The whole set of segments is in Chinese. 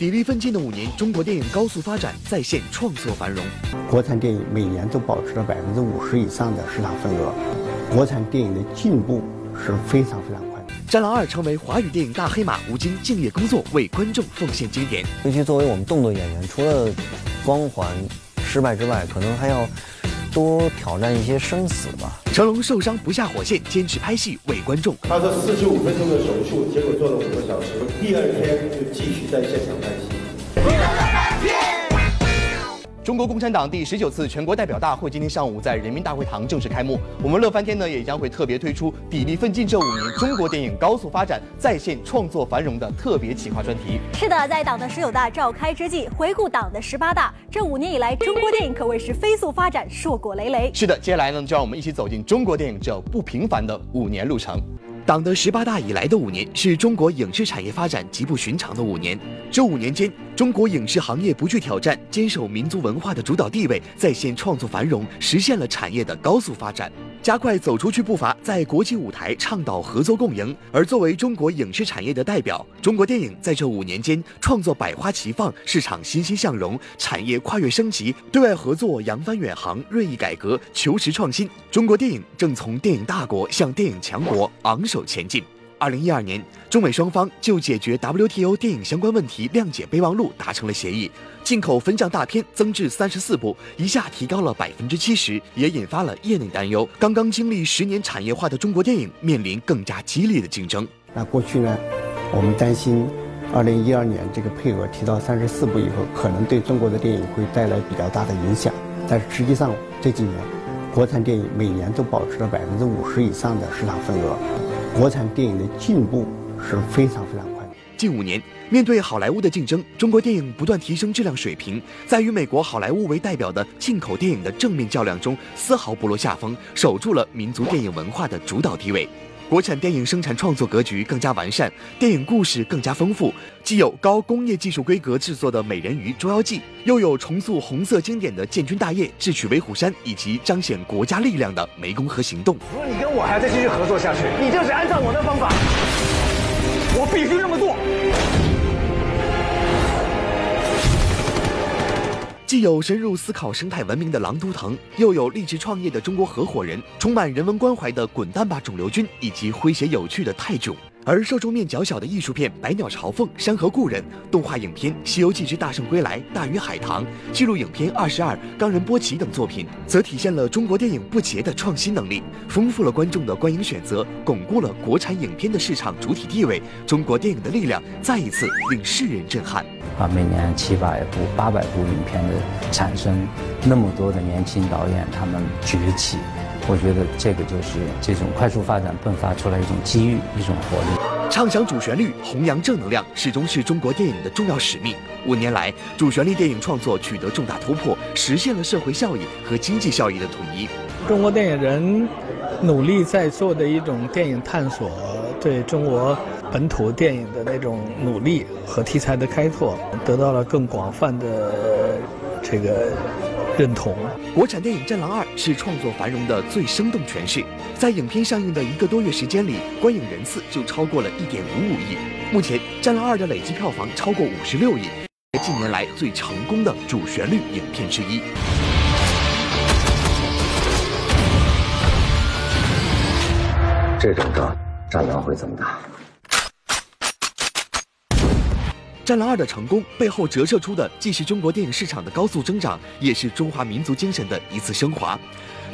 砥砺奋进的五年，中国电影高速发展，再现创作繁荣。国产电影每年都保持了百分之五十以上的市场份额，国产电影的进步是非常非常快的。《战狼二》成为华语电影大黑马，吴京敬业工作，为观众奉献经典。尤其作为我们动作演员，除了光环失败之外，可能还要。多挑战一些生死吧。成龙受伤不下火线，坚持拍戏为观众。他说四十五分钟的手术，结果做了五个小时，第二天就继续在现场拍戏。中国共产党第十九次全国代表大会今天上午在人民大会堂正式开幕。我们乐翻天呢也将会特别推出砥砺奋进这五年中国电影高速发展在线创作繁荣的特别企划专题。是的，在党的十九大召开之际，回顾党的十八大，这五年以来，中国电影可谓是飞速发展，硕果累累。是的，接下来呢，就让我们一起走进中国电影这不平凡的五年路程。党的十八大以来的五年，是中国影视产业发展极不寻常的五年。这五年间，中国影视行业不惧挑战，坚守民族文化的主导地位，再现创作繁荣，实现了产业的高速发展。加快走出去步伐，在国际舞台倡导合作共赢。而作为中国影视产业的代表，中国电影在这五年间创作百花齐放，市场欣欣向荣，产业跨越升级，对外合作扬帆远航，锐意改革，求实创新。中国电影正从电影大国向电影强国昂首前进。二零一二年，中美双方就解决 WTO 电影相关问题谅解备忘录达成了协议，进口分账大片增至三十四部，一下提高了百分之七十，也引发了业内担忧。刚刚经历十年产业化的中国电影面临更加激烈的竞争。那过去呢，我们担心二零一二年这个配额提到三十四部以后，可能对中国的电影会带来比较大的影响。但是实际上这几年，国产电影每年都保持了百分之五十以上的市场份额。国产电影的进步是非常非常快的。近五年，面对好莱坞的竞争，中国电影不断提升质量水平，在与美国好莱坞为代表的进口电影的正面较量中，丝毫不落下风，守住了民族电影文化的主导地位。国产电影生产创作格局更加完善，电影故事更加丰富，既有高工业技术规格制作的《美人鱼》《捉妖记》，又有重塑红色经典的《建军大业》《智取威虎山》，以及彰显国家力量的《湄公河行动》。如果你跟我还要再继续合作下去，你就是按照我的方法，我必须这么做。既有深入思考生态文明的《狼图腾》，又有励志创业的中国合伙人，充满人文关怀的《滚蛋吧，肿瘤君》，以及诙谐有趣的《泰囧》。而受众面较小的艺术片《百鸟朝凤》《山河故人》，动画影片《西游记之大圣归来》《大鱼海棠》，纪录影片《二十二》《冈仁波齐》等作品，则体现了中国电影不竭的创新能力，丰富了观众的观影选择，巩固了国产影片的市场主体地位。中国电影的力量再一次令世人震撼。啊，每年七百部、八百部影片的产生，那么多的年轻导演他们崛起。我觉得这个就是这种快速发展迸发出来一种机遇，一种活力。唱响主旋律，弘扬正能量，始终是中国电影的重要使命。五年来，主旋律电影创作取得重大突破，实现了社会效益和经济效益的统一。中国电影人努力在做的一种电影探索，对中国本土电影的那种努力和题材的开拓，得到了更广泛的这个。认同，国产电影《战狼二》是创作繁荣的最生动诠释。在影片上映的一个多月时间里，观影人次就超过了一点五五亿。目前，《战狼二》的累计票房超过五十六亿，近年来最成功的主旋律影片之一。这种仗，战狼会怎么打？《战狼二》的成功背后折射出的，既是中国电影市场的高速增长，也是中华民族精神的一次升华。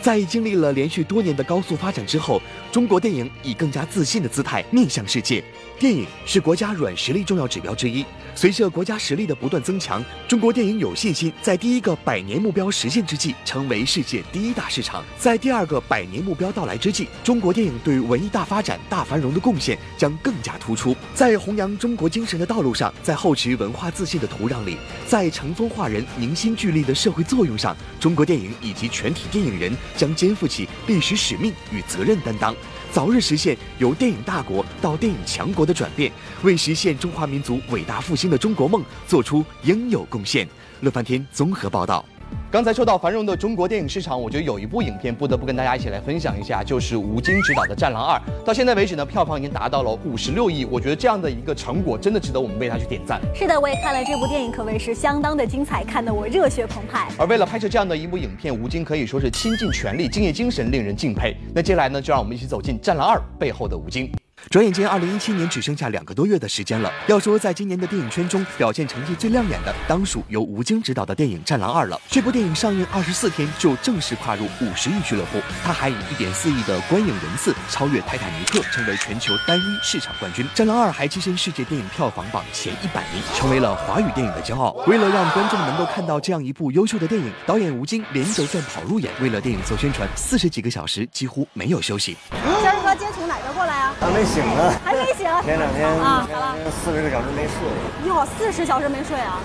在经历了连续多年的高速发展之后，中国电影以更加自信的姿态面向世界。电影是国家软实力重要指标之一。随着国家实力的不断增强，中国电影有信心在第一个百年目标实现之际，成为世界第一大市场。在第二个百年目标到来之际，中国电影对文艺大发展、大繁荣的贡献将更加突出。在弘扬中国精神的道路上，在厚植文化自信的土壤里，在乘风化人、凝心聚力的社会作用上，中国电影以及全体电影人将肩负起历史使命与责任担当。早日实现由电影大国到电影强国的转变，为实现中华民族伟大复兴的中国梦做出应有贡献。乐翻天综合报道。刚才说到繁荣的中国电影市场，我觉得有一部影片不得不跟大家一起来分享一下，就是吴京执导的《战狼二》。到现在为止呢，票房已经达到了五十六亿，我觉得这样的一个成果真的值得我们为他去点赞。是的，我也看了这部电影，可谓是相当的精彩，看得我热血澎湃。而为了拍摄这样的一部影片，吴京可以说是倾尽全力，敬业精神令人敬佩。那接下来呢，就让我们一起走进《战狼二》背后的吴京。转眼间，二零一七年只剩下两个多月的时间了。要说在今年的电影圈中表现成绩最亮眼的，当属由吴京执导的电影《战狼二》了。这部电影上映二十四天就正式跨入五十亿俱乐部，它还以一点四亿的观影人次超越《泰坦尼克》，成为全球单一市场冠军。《战狼二》还跻身世界电影票房榜前一百名，成为了华语电影的骄傲。为了让观众能够看到这样一部优秀的电影，导演吴京连轴转跑路演，为了电影做宣传，四十几个小时几乎没有休息。谦儿哥今天从哪个？还没醒呢，还没醒。前两天啊，前两天四十个小时没睡，哟，四十小时没睡啊？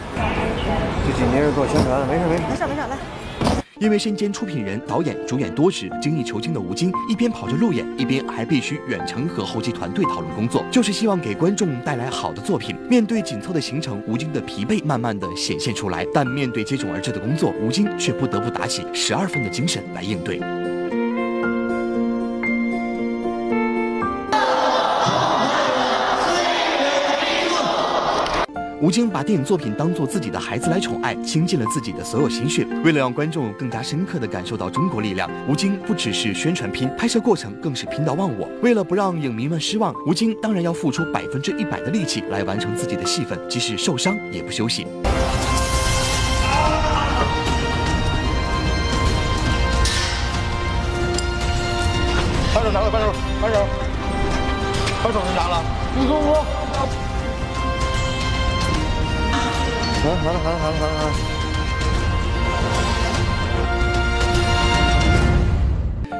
就紧接着做宣传的，没事没事。没事没事，来。因为身兼出品人、导演、主演多职，精益求精的吴京，一边跑着路演，一边还必须远程和后期团队讨论工作，就是希望给观众带来好的作品。面对紧凑的行程，吴京的疲惫慢慢的显现出来，但面对接踵而至的工作，吴京却不得不打起十二分的精神来应对。吴京把电影作品当做自己的孩子来宠爱，倾尽了自己的所有心血。为了让观众更加深刻地感受到中国力量，吴京不只是宣传拼，拍摄过程更是拼到忘我。为了不让影迷们失望，吴京当然要付出百分之一百的力气来完成自己的戏份，即使受伤也不休息。拍手拿了，拍手，拍手，拍手是啥了？不舒服。好了好了好了好了好了。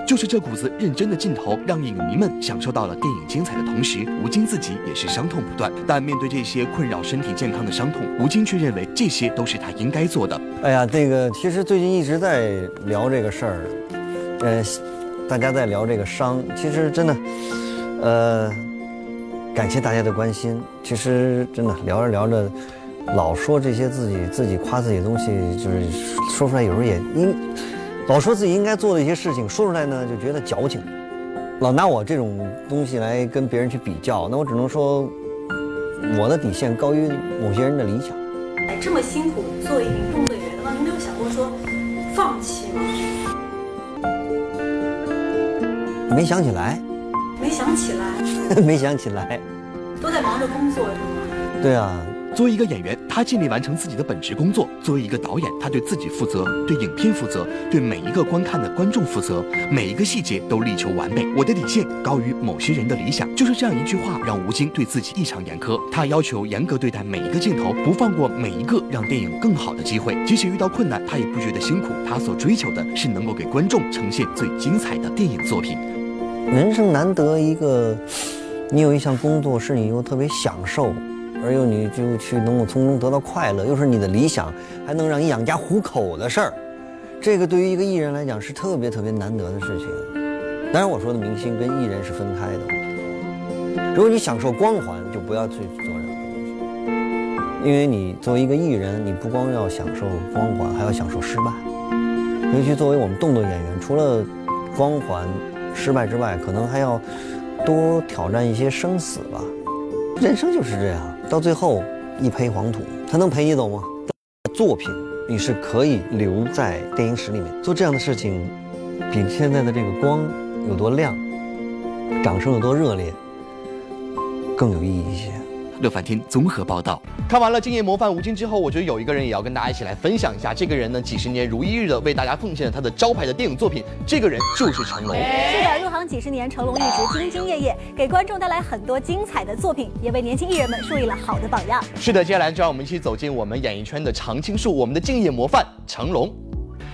就是这股子认真的劲头，让影迷们享受到了电影精彩的同时，吴京自己也是伤痛不断。但面对这些困扰身体健康的伤痛，吴京却认为这些都是他应该做的。哎呀，这个其实最近一直在聊这个事儿，呃，大家在聊这个伤，其实真的，呃，感谢大家的关心。其实真的聊着聊着，老说这些自己自己夸自己的东西，就是说出来有时候也应，老说自己应该做的一些事情，说出来呢就觉得矫情，老拿我这种东西来跟别人去比较，那我只能说，我的底线高于某些人的理想。哎，这么辛苦做一名动作人员的话，你没有想过说放弃吗？没想起来，没想起来，没想起来。都在忙着工作是吗？对啊，作为一个演员，他尽力完成自己的本职工作；作为一个导演，他对自己负责，对影片负责，对每一个观看的观众负责，每一个细节都力求完美。我的底线高于某些人的理想，就是这样一句话，让吴京对自己异常严苛。他要求严格对待每一个镜头，不放过每一个让电影更好的机会。即使遇到困难，他也不觉得辛苦。他所追求的是能够给观众呈现最精彩的电影作品。人生难得一个，你有一项工作是你又特别享受，而又你就去能够从中得到快乐，又是你的理想，还能让你养家糊口的事儿，这个对于一个艺人来讲是特别特别难得的事情。当然，我说的明星跟艺人是分开的。如果你享受光环，就不要去做任何东西，因为你作为一个艺人，你不光要享受光环，还要享受失败。尤其作为我们动作演员，除了光环。失败之外，可能还要多挑战一些生死吧。人生就是这样，到最后一抔黄土，他能陪你走吗？作品你是可以留在电影史里面做这样的事情，比现在的这个光有多亮，掌声有多热烈，更有意义一些。乐翻天综合报道。看完了敬业模范吴京之后，我觉得有一个人也要跟大家一起来分享一下。这个人呢，几十年如一日的为大家奉献了他的招牌的电影作品。这个人就是成龙。是的，入行几十年，成龙一直兢兢业业，给观众带来很多精彩的作品，也为年轻艺人们树立了好的榜样。是的，接下来就让我们一起走进我们演艺圈的常青树，我们的敬业模范成龙。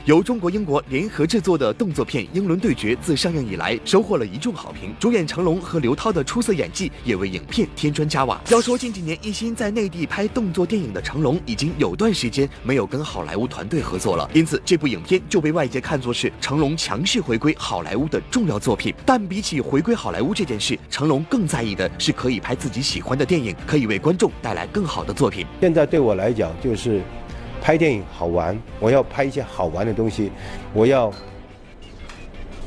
由中国、英国联合制作的动作片《英伦对决》自上映以来收获了一众好评，主演成龙和刘涛的出色演技也为影片添砖加瓦。要说近几年一心在内地拍动作电影的成龙，已经有段时间没有跟好莱坞团队合作了，因此这部影片就被外界看作是成龙强势回归好莱坞的重要作品。但比起回归好莱坞这件事，成龙更在意的是可以拍自己喜欢的电影，可以为观众带来更好的作品。现在对我来讲，就是拍电影好玩，我要拍一些好玩的东西，我要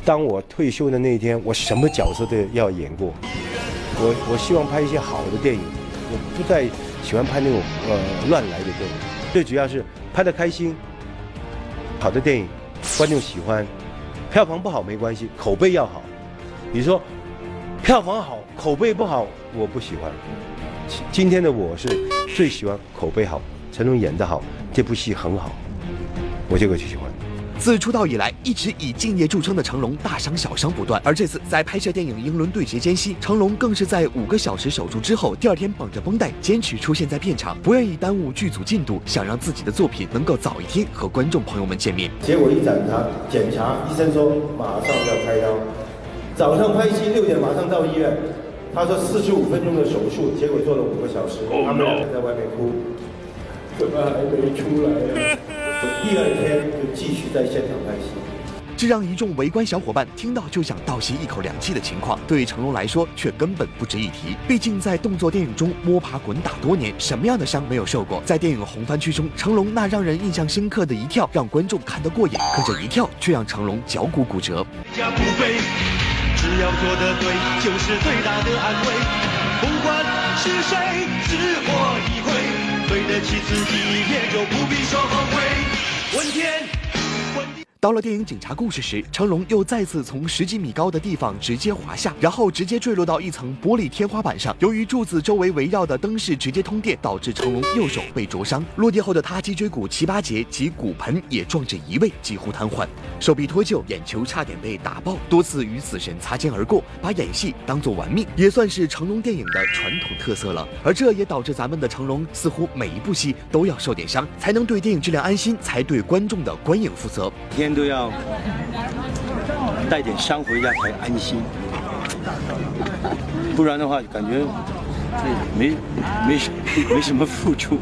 当我退休的那一天，我什么角色都要演过。我我希望拍一些好的电影，我不再喜欢拍那种呃乱来的电影。最主要是拍的开心，好的电影，观众喜欢，票房不好没关系，口碑要好。你说票房好，口碑不好，我不喜欢。今天的我是最喜欢口碑好，成龙演得好，这部戏很好，我这个就喜欢。自出道以来，一直以敬业著称的成龙，大伤小伤不断。而这次在拍摄电影《英伦对决》间隙，成龙更是在五个小时手术之后，第二天绑着绷带，坚持出现在片场，不愿意耽误剧组进度，想让自己的作品能够早一天和观众朋友们见面。结果一检查，检查医生说马上要开刀，早上拍戏六点马上到医院，他说四十五分钟的手术，结果做了五个小时，他们在外面哭，怎么还没出来呀？第二天就继续在现场拍戏。这让一众围观小伙伴听到就想倒吸一口凉气的情况，对成龙来说却根本不值一提。毕竟在动作电影中摸爬滚打多年，什么样的伤没有受过？在电影红番区中，成龙那让人印象深刻的一跳，让观众看得过瘾，可这一跳却让成龙脚骨骨折。家不悲，只要做得对，就是最大的安慰。不管是谁，只我一回。对得起自己，也就不到了电影《警察故事》时，成龙又再次从十几米高的地方直接滑下，然后直接坠落到一层玻璃天花板上。由于柱子周围围绕的灯饰直接通电，导致成龙右手被灼伤。落地后的他脊椎骨七八节及骨盆也撞至移位，几乎瘫痪，手臂脱臼，眼球差点被打爆，多次与死神擦肩而过，把演戏当作玩命，也算是成龙电影的传统特色了。而这也导致咱们的成龙似乎每一部戏都要受点伤，才能对电影质量安心，才对观众的观影负责。天都要带点香回家才安心，不然的话感觉没没没什么付出。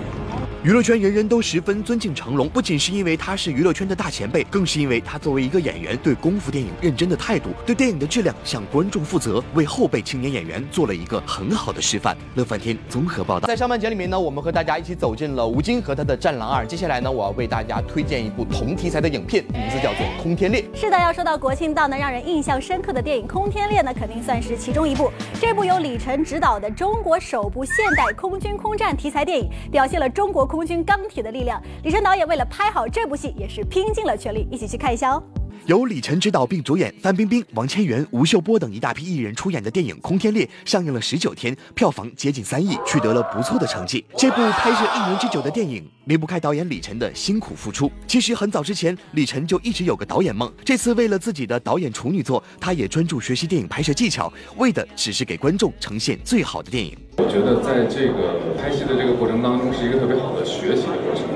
娱乐圈人人都十分尊敬成龙，不仅是因为他是娱乐圈的大前辈，更是因为他作为一个演员，对功夫电影认真的态度，对电影的质量向观众负责，为后辈青年演员做了一个很好的示范。乐翻天综合报道。在上半节里面呢，我们和大家一起走进了吴京和他的《战狼二》。接下来呢，我要为大家推荐一部同题材的影片，名字叫做《空天猎》。是的，要说到国庆档呢，让人印象深刻的电影《空天猎》呢，肯定算是其中一部。这部由李晨执导的中国首部现代空军空战题材电影，表现了中国空军钢铁的力量。李晨导演为了拍好这部戏，也是拼尽了全力。一起去看一下哦。由李晨执导并主演，范冰冰、王千源、吴秀波等一大批艺人出演的电影《空天猎》上映了十九天，票房接近三亿，取得了不错的成绩。这部拍摄一年之久的电影，离不开导演李晨的辛苦付出。其实很早之前，李晨就一直有个导演梦。这次为了自己的导演处女作，他也专注学习电影拍摄技巧，为的只是给观众呈现最好的电影。我觉得在这个拍戏的这个过程当中，是一个特别好的学习的过程。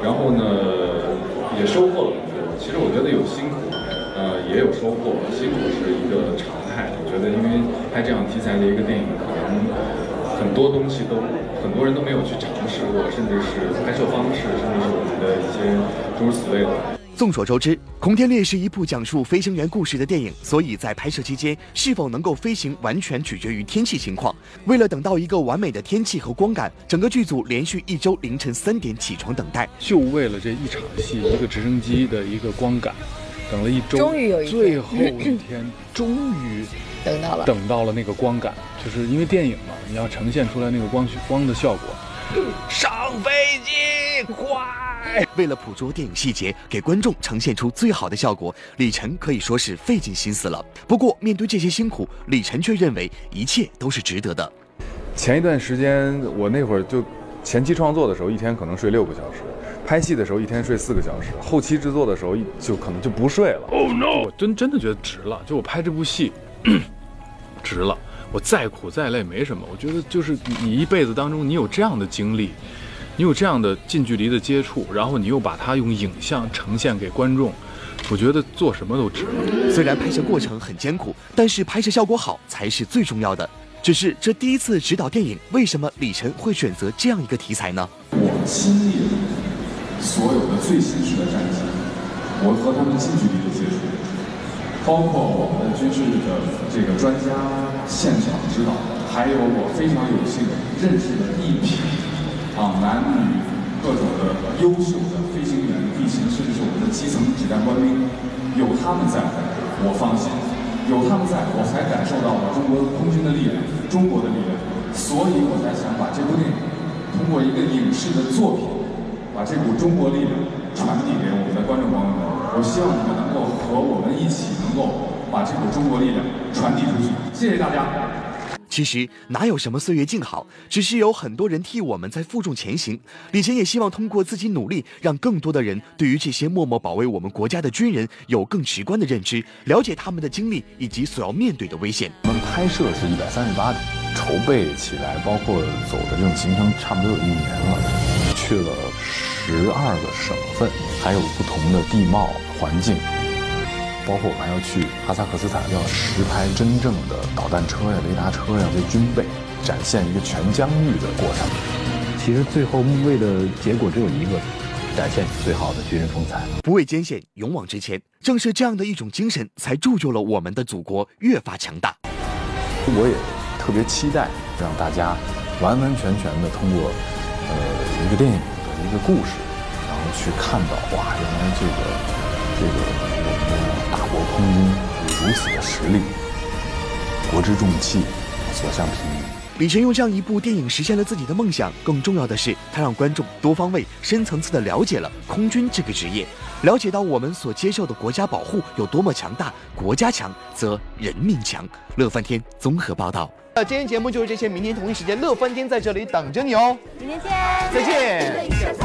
然后呢，也收获了很多。其实我觉得有辛苦。呃，也有收获，辛苦是一个常态。我觉得，因为拍这样题材的一个电影，可能很多东西都很多人都没有去尝试过，甚至是拍摄方式，甚至是我们的一些诸如此类的。众所周知，《空天猎》是一部讲述飞行员故事的电影，所以在拍摄期间是否能够飞行，完全取决于天气情况。为了等到一个完美的天气和光感，整个剧组连续一周凌晨三点起床等待，就为了这一场戏，一个直升机的一个光感。等了一周，终于有一最后一天，终于 等到了，等到了那个光感，就是因为电影嘛，你要呈现出来那个光光的效果。上飞机，快！为了捕捉电影细节，给观众呈现出最好的效果，李晨可以说是费尽心思了。不过，面对这些辛苦，李晨却认为一切都是值得的。前一段时间，我那会儿就前期创作的时候，一天可能睡六个小时。拍戏的时候一天睡四个小时，后期制作的时候就可能就不睡了。Oh no！我真真的觉得值了，就我拍这部戏，值了。我再苦再累没什么，我觉得就是你一辈子当中你有这样的经历，你有这样的近距离的接触，然后你又把它用影像呈现给观众，我觉得做什么都值。虽然拍摄过程很艰苦，但是拍摄效果好才是最重要的。只是这第一次执导电影，为什么李晨会选择这样一个题材呢？我亲历。所有的最新式的战机，我和他们近距离的包括我们的军事的这个专家现场指导，还有我非常有幸认识的一批啊男女各种的优秀的飞行员、地勤，甚至是我们的基层指战官兵，有他们在，我放心；有他们在，我才感受到了中国空军的力量，中国的力量。所以我才想把这部电影通过一个影视的作品，把这股中国力量传递给我们的观众朋友们。我希望你们能够和我们一起，能够把这股中国力量传递出去。谢谢大家。其实哪有什么岁月静好，只是有很多人替我们在负重前行。李晨也希望通过自己努力，让更多的人对于这些默默保卫我们国家的军人有更直观的认知，了解他们的经历以及所要面对的危险。我们拍摄是一百三十八天，筹备起来，包括走的这种行程，差不多有一年了，去了十二个省份，还有不同的地貌环境。包括我们还要去哈萨克斯坦，要实拍真正的导弹车呀、雷达车呀这军备，展现一个全疆域的过程。其实最后为的结果只有一个，展现最好的军人风采。不畏艰险，勇往直前，正是这样的一种精神，才铸就了我们的祖国越发强大。我也特别期待让大家完完全全的通过呃一个电影的一个故事，然后去看到哇，原来这个这个我们的。大国空军有如此的实力，国之重器，所向披靡。李晨用这样一部电影实现了自己的梦想，更重要的是，他让观众多方位、深层次的了解了空军这个职业，了解到我们所接受的国家保护有多么强大。国家强则人民强。乐翻天综合报道。那今天节目就是这些，明天同一时间，乐翻天在这里等着你哦。明天见，再见。